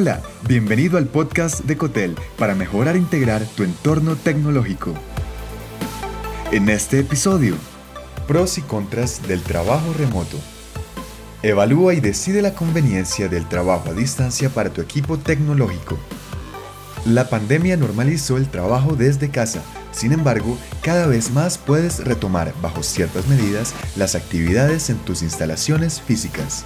Hola, bienvenido al podcast de Cotel para mejorar e integrar tu entorno tecnológico. En este episodio, pros y contras del trabajo remoto. Evalúa y decide la conveniencia del trabajo a distancia para tu equipo tecnológico. La pandemia normalizó el trabajo desde casa, sin embargo, cada vez más puedes retomar bajo ciertas medidas las actividades en tus instalaciones físicas.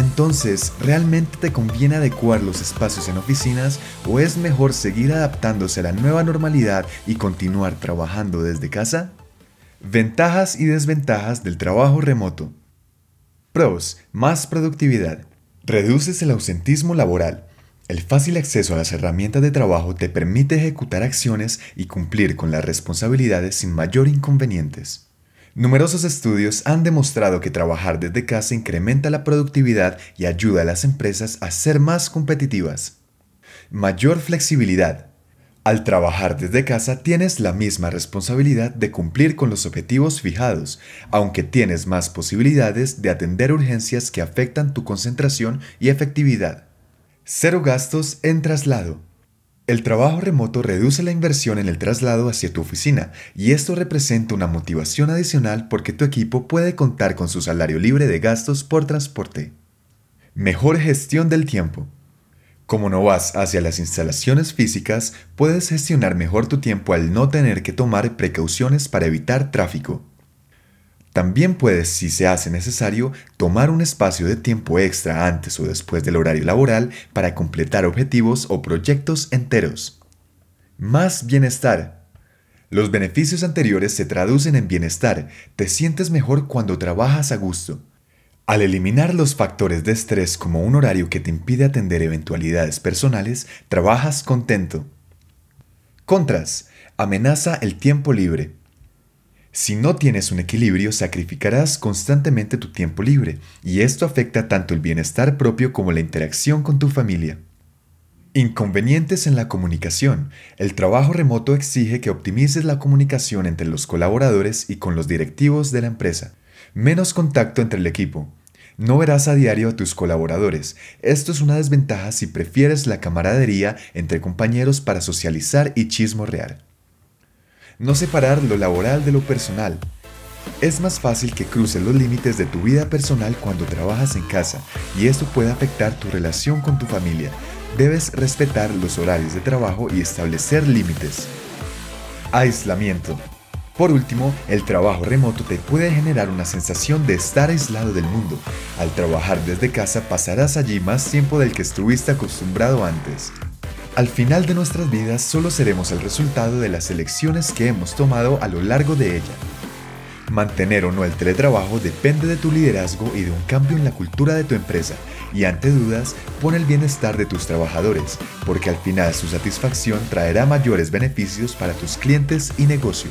Entonces, ¿realmente te conviene adecuar los espacios en oficinas o es mejor seguir adaptándose a la nueva normalidad y continuar trabajando desde casa? Ventajas y desventajas del trabajo remoto. Pros, más productividad. Reduces el ausentismo laboral. El fácil acceso a las herramientas de trabajo te permite ejecutar acciones y cumplir con las responsabilidades sin mayor inconvenientes. Numerosos estudios han demostrado que trabajar desde casa incrementa la productividad y ayuda a las empresas a ser más competitivas. Mayor flexibilidad. Al trabajar desde casa tienes la misma responsabilidad de cumplir con los objetivos fijados, aunque tienes más posibilidades de atender urgencias que afectan tu concentración y efectividad. Cero gastos en traslado. El trabajo remoto reduce la inversión en el traslado hacia tu oficina y esto representa una motivación adicional porque tu equipo puede contar con su salario libre de gastos por transporte. Mejor gestión del tiempo. Como no vas hacia las instalaciones físicas, puedes gestionar mejor tu tiempo al no tener que tomar precauciones para evitar tráfico. También puedes, si se hace necesario, tomar un espacio de tiempo extra antes o después del horario laboral para completar objetivos o proyectos enteros. Más bienestar. Los beneficios anteriores se traducen en bienestar. Te sientes mejor cuando trabajas a gusto. Al eliminar los factores de estrés como un horario que te impide atender eventualidades personales, trabajas contento. Contras. Amenaza el tiempo libre. Si no tienes un equilibrio, sacrificarás constantemente tu tiempo libre, y esto afecta tanto el bienestar propio como la interacción con tu familia. Inconvenientes en la comunicación. El trabajo remoto exige que optimices la comunicación entre los colaboradores y con los directivos de la empresa. Menos contacto entre el equipo. No verás a diario a tus colaboradores. Esto es una desventaja si prefieres la camaradería entre compañeros para socializar y chismorrear. No separar lo laboral de lo personal. Es más fácil que cruces los límites de tu vida personal cuando trabajas en casa y esto puede afectar tu relación con tu familia. Debes respetar los horarios de trabajo y establecer límites. Aislamiento. Por último, el trabajo remoto te puede generar una sensación de estar aislado del mundo. Al trabajar desde casa pasarás allí más tiempo del que estuviste acostumbrado antes. Al final de nuestras vidas solo seremos el resultado de las elecciones que hemos tomado a lo largo de ella. Mantener o no el teletrabajo depende de tu liderazgo y de un cambio en la cultura de tu empresa, y ante dudas, pon el bienestar de tus trabajadores, porque al final su satisfacción traerá mayores beneficios para tus clientes y negocio.